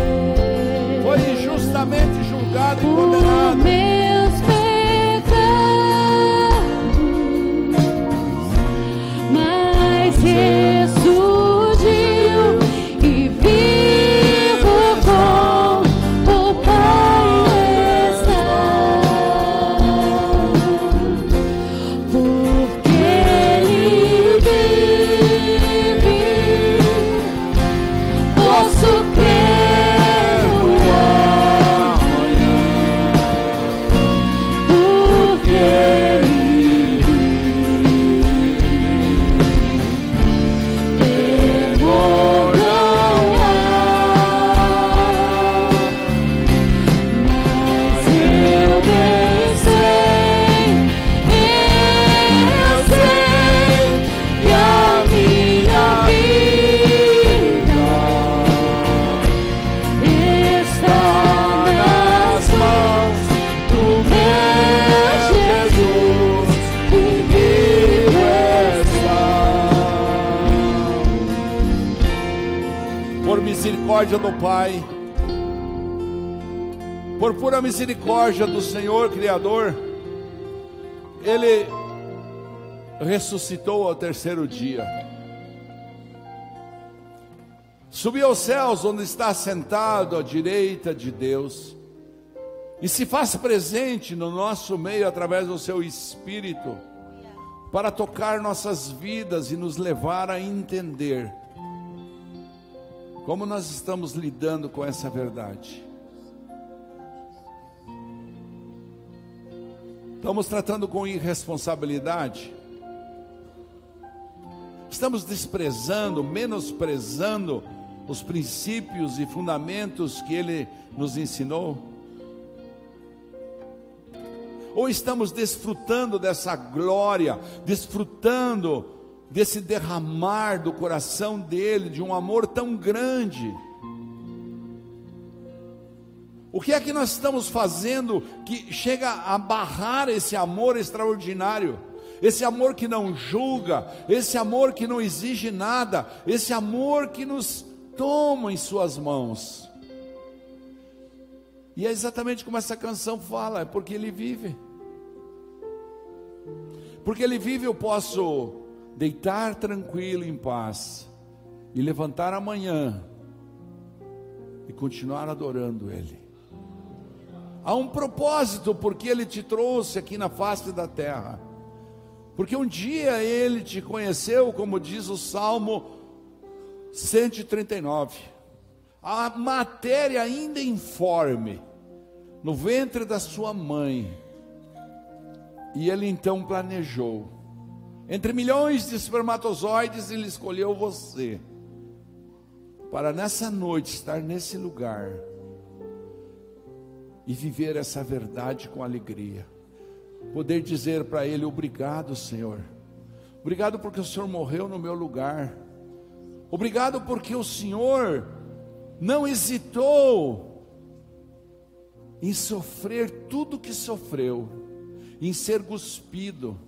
Foi injustamente julgado e condenado. Misericórdia do Pai, por pura misericórdia do Senhor Criador, Ele ressuscitou ao terceiro dia. Subiu aos céus, onde está sentado à direita de Deus, e se faz presente no nosso meio através do seu Espírito, para tocar nossas vidas e nos levar a entender como nós estamos lidando com essa verdade. Estamos tratando com irresponsabilidade? Estamos desprezando, menosprezando os princípios e fundamentos que Ele nos ensinou? Ou estamos desfrutando dessa glória, desfrutando desse derramar do coração dele, de um amor tão grande? O que é que nós estamos fazendo que chega a barrar esse amor extraordinário? Esse amor que não julga, esse amor que não exige nada, esse amor que nos toma em Suas mãos. E é exatamente como essa canção fala, é porque Ele vive. Porque Ele vive, eu posso deitar tranquilo em paz e levantar amanhã e continuar adorando Ele. Há um propósito porque Ele te trouxe aqui na face da terra. Porque um dia Ele te conheceu, como diz o Salmo 139. A matéria ainda informe no ventre da sua mãe. E Ele então planejou. Entre milhões de espermatozoides, Ele escolheu você. Para nessa noite estar nesse lugar e viver essa verdade com alegria. Poder dizer para Ele: Obrigado, Senhor. Obrigado porque o Senhor morreu no meu lugar. Obrigado porque o Senhor não hesitou em sofrer tudo que sofreu, em ser cuspido,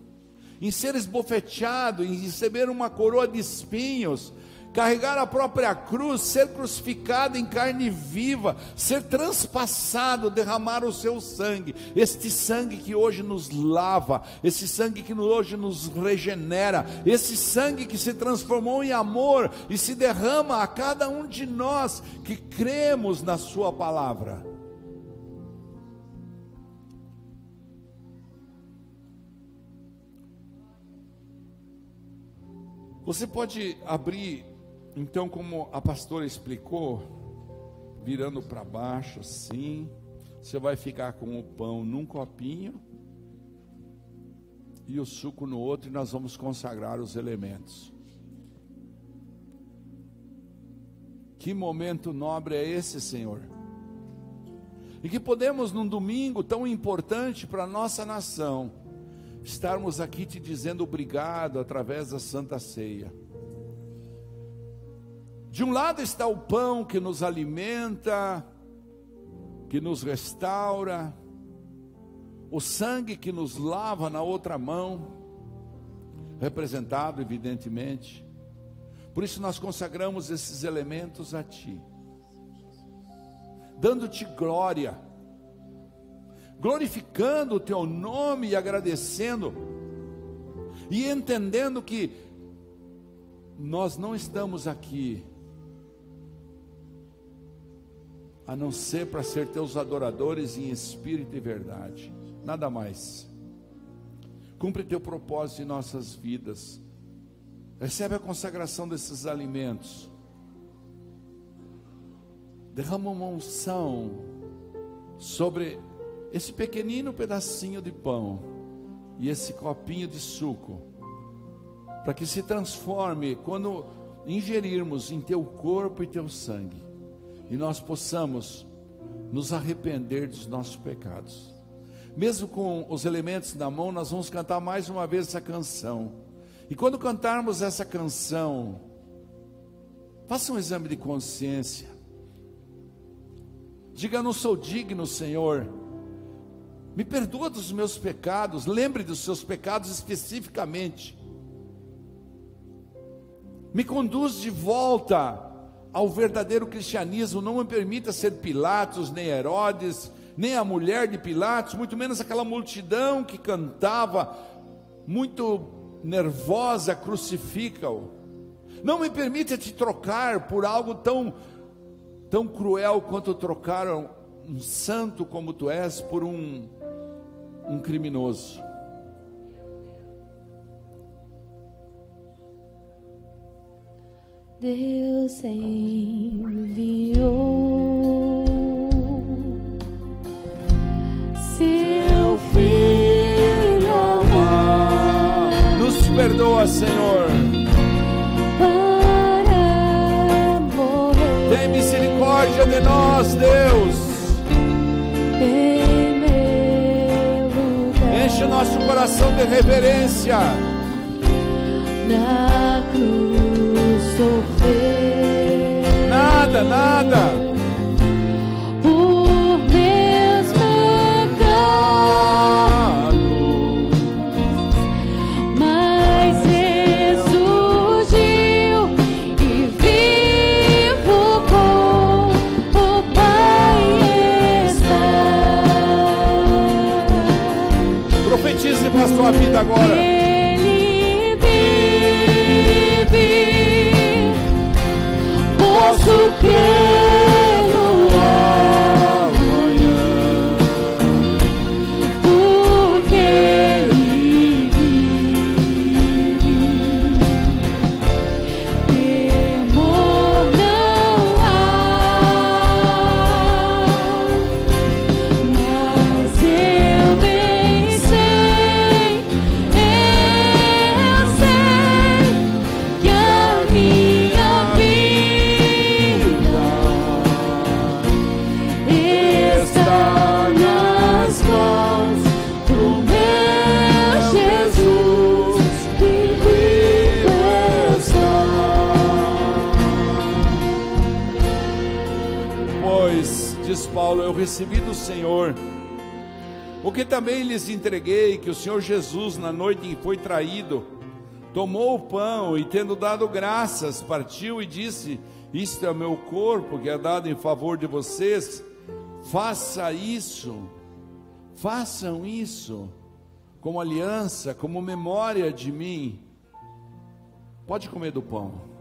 em ser esbofeteado, em receber uma coroa de espinhos, carregar a própria cruz, ser crucificado em carne viva, ser transpassado, derramar o seu sangue, este sangue que hoje nos lava, esse sangue que hoje nos regenera, esse sangue que se transformou em amor e se derrama a cada um de nós que cremos na Sua palavra. Você pode abrir, então, como a pastora explicou, virando para baixo assim. Você vai ficar com o pão num copinho e o suco no outro, e nós vamos consagrar os elementos. Que momento nobre é esse, Senhor? E que podemos, num domingo tão importante para a nossa nação, estarmos aqui te dizendo obrigado através da Santa Ceia. De um lado está o pão que nos alimenta, que nos restaura, o sangue que nos lava na outra mão, representado evidentemente, Por isso nós consagramos esses elementos a Ti, dando-te glória, glorificando o Teu nome e agradecendo, e entendendo que nós não estamos aqui a não ser para ser teus adoradores em espírito e verdade, nada mais. Cumpre teu propósito em nossas vidas. Recebe a consagração desses alimentos. Derrama uma unção sobre esse pequenino pedacinho de pão e esse copinho de suco, para que se transforme quando ingerirmos em teu corpo e teu sangue, e nós possamos nos arrepender dos nossos pecados. Mesmo com os elementos na mão, nós vamos cantar mais uma vez essa canção. E quando cantarmos essa canção, faça um exame de consciência. Diga: Não sou digno, Senhor. Me perdoa dos meus pecados. Lembre dos seus pecados especificamente. Me conduz de volta ao verdadeiro cristianismo. Não me permita ser Pilatos, nem Herodes, nem a mulher de Pilatos, muito menos aquela multidão que cantava muito nervosa, crucifica-o. Não me permita te trocar por algo tão tão cruel quanto trocaram um santo como tu és por um um criminoso. Deus enviou seu filho amado Nos perdoa, Senhor. para morrer Tem misericórdia de nós, Deus. Nosso coração de reverência. na cruz sofrer. Nada, nada. Agora. Ele vive, posso crer Paulo, eu recebi do Senhor o que também lhes entreguei, que o Senhor Jesus, na noite em que foi traído, tomou o pão e, tendo dado graças, partiu e disse: Isto é o meu corpo que é dado em favor de vocês, faça isso, façam isso, como aliança, como memória de mim. Pode comer do pão.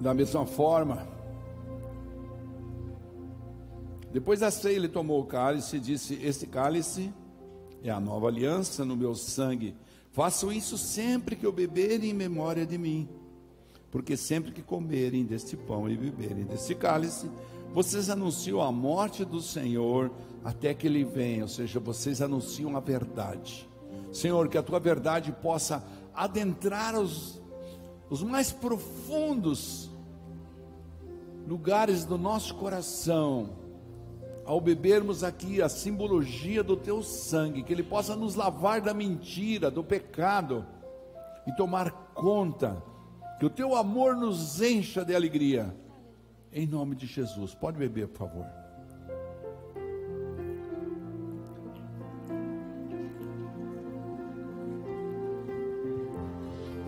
Da mesma forma, depois da ceia, ele tomou o cálice e disse: Este cálice é a nova aliança no meu sangue. Façam isso sempre que eu beberem em memória de mim. Porque sempre que comerem deste pão e beberem deste cálice, vocês anunciam a morte do Senhor até que ele venha, ou seja, vocês anunciam a verdade. Senhor, que a tua verdade possa adentrar os, os mais profundos lugares do nosso coração, ao bebermos aqui a simbologia do teu sangue, que ele possa nos lavar da mentira, do pecado e tomar conta Que o teu amor nos encha de alegria. Em nome de Jesus. Pode beber, por favor.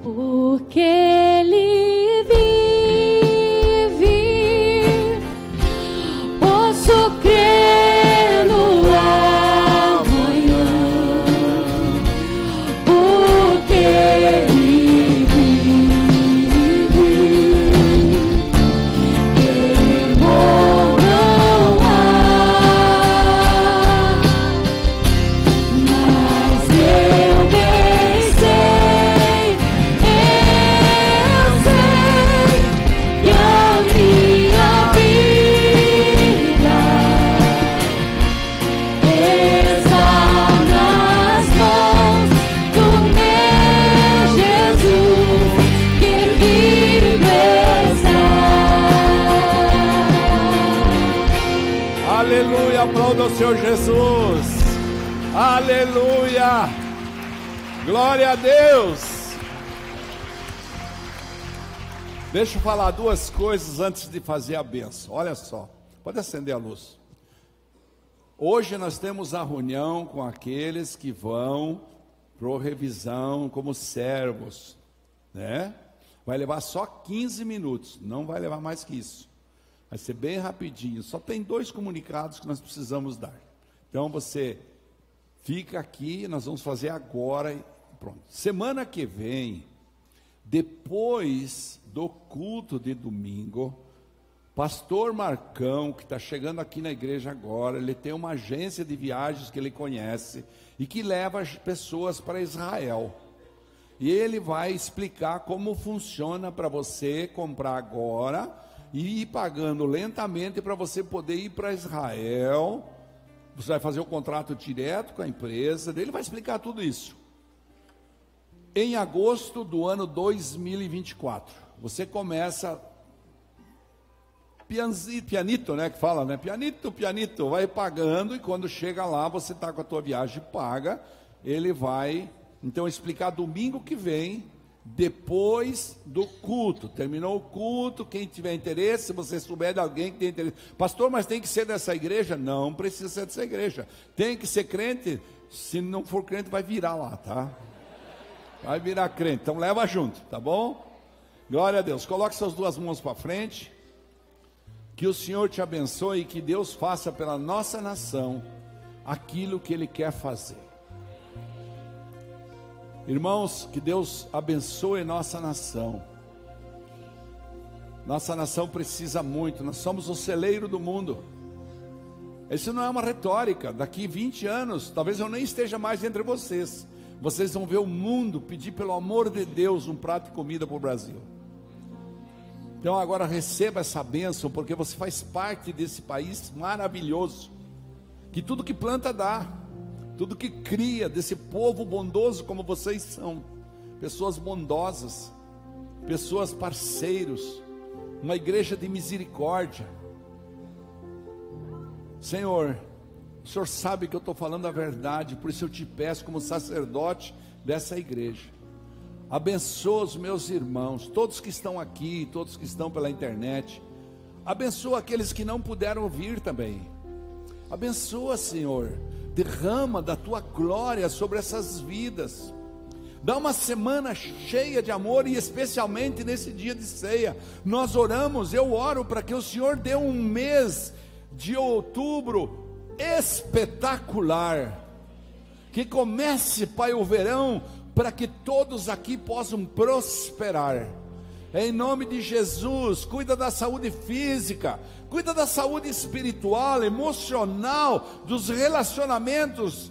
Porque falar duas coisas antes de fazer a benção. Olha só, pode acender a luz. Hoje nós temos a reunião com aqueles que vão para revisão como servos, né? Vai levar só 15 minutos, não vai levar mais que isso. Vai ser bem rapidinho. Só tem dois comunicados que nós precisamos dar. Então você fica aqui, nós vamos fazer agora e pronto. Semana que vem, depois do culto de domingo, Pastor Marcão, que está chegando aqui na igreja agora, ele tem uma agência de viagens que ele conhece e que leva as pessoas para Israel. E ele vai explicar como funciona para você comprar agora e ir pagando lentamente para você poder ir para Israel. Você vai fazer o contrato direto com a empresa, ele vai explicar tudo isso. Em agosto do ano 2024, você começa pianzi- pianito, né, que fala, né? Pianito, pianito, vai pagando e quando chega lá, você está com a tua viagem paga, ele vai então explicar domingo que vem, depois do culto. Terminou o culto, quem tiver interesse, se você souber de alguém que tem interesse. Pastor, mas tem que ser dessa igreja? Não precisa ser dessa igreja. Tem que ser crente? Se não for crente, vai virar lá, tá? Vai virar crente. Então leva junto, tá bom? Glória a Deus. Coloque suas duas mãos para frente. Que o Senhor te abençoe e que Deus faça pela nossa nação aquilo que Ele quer fazer. Irmãos, que Deus abençoe nossa nação. Nossa nação precisa muito, nós somos o celeiro do mundo. Isso não é uma retórica. Daqui 20 anos, talvez eu nem esteja mais entre vocês. Vocês vão ver o mundo pedir, pelo amor de Deus, um prato de comida para o Brasil. Então agora receba essa bênção, porque você faz parte desse país maravilhoso. Que tudo que planta dá, tudo que cria desse povo bondoso como vocês são. Pessoas bondosas, pessoas parceiros, uma igreja de misericórdia. Senhor, o Senhor sabe que eu estou falando a verdade, por isso eu te peço, como sacerdote dessa igreja, abençoa os meus irmãos, todos que estão aqui, todos que estão pela internet, abençoa aqueles que não puderam vir também, abençoa, Senhor, derrama da tua glória sobre essas vidas. Dá uma semana cheia de amor e especialmente nesse dia de ceia. Nós oramos, eu oro para que o Senhor dê um mês de outubro espetacular. Que comece, Pai, o verão para que todos aqui possam prosperar. Em nome de Jesus, cuida da saúde física, cuida da saúde espiritual, emocional, dos relacionamentos,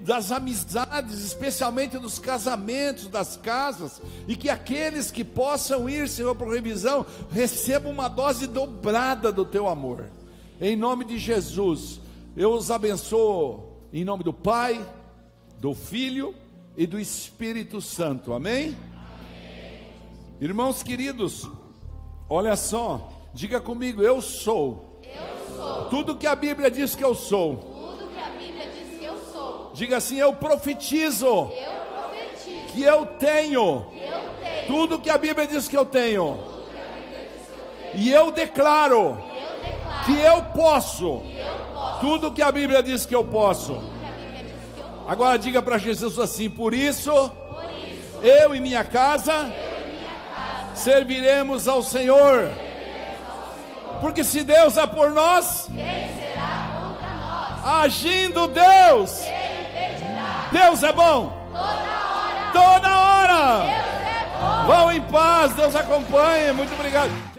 das amizades, especialmente dos casamentos, das casas, e que aqueles que possam ir, Senhor, para revisão, recebam uma dose dobrada do teu amor. Em nome de Jesus, eu os abençoo, em nome do Pai, do Filho e do Espírito Santo. Amém? Irmãos queridos, olha só, diga comigo, eu sou. Eu sou Tudo que a Bíblia diz que eu sou. tudo que a Bíblia diz que eu sou. Diga assim, eu profetizo Eu profetizo que eu tenho que eu tenho tudo que a Bíblia diz que eu tenho. E eu declaro que eu posso tudo que a Bíblia diz que eu posso. Agora diga para Jesus assim: por isso, eu e minha casa serviremos ao Senhor. Porque se Deus é por nós, agindo Deus, Deus é bom. Toda hora. Vão em paz, Deus acompanhe. Muito obrigado.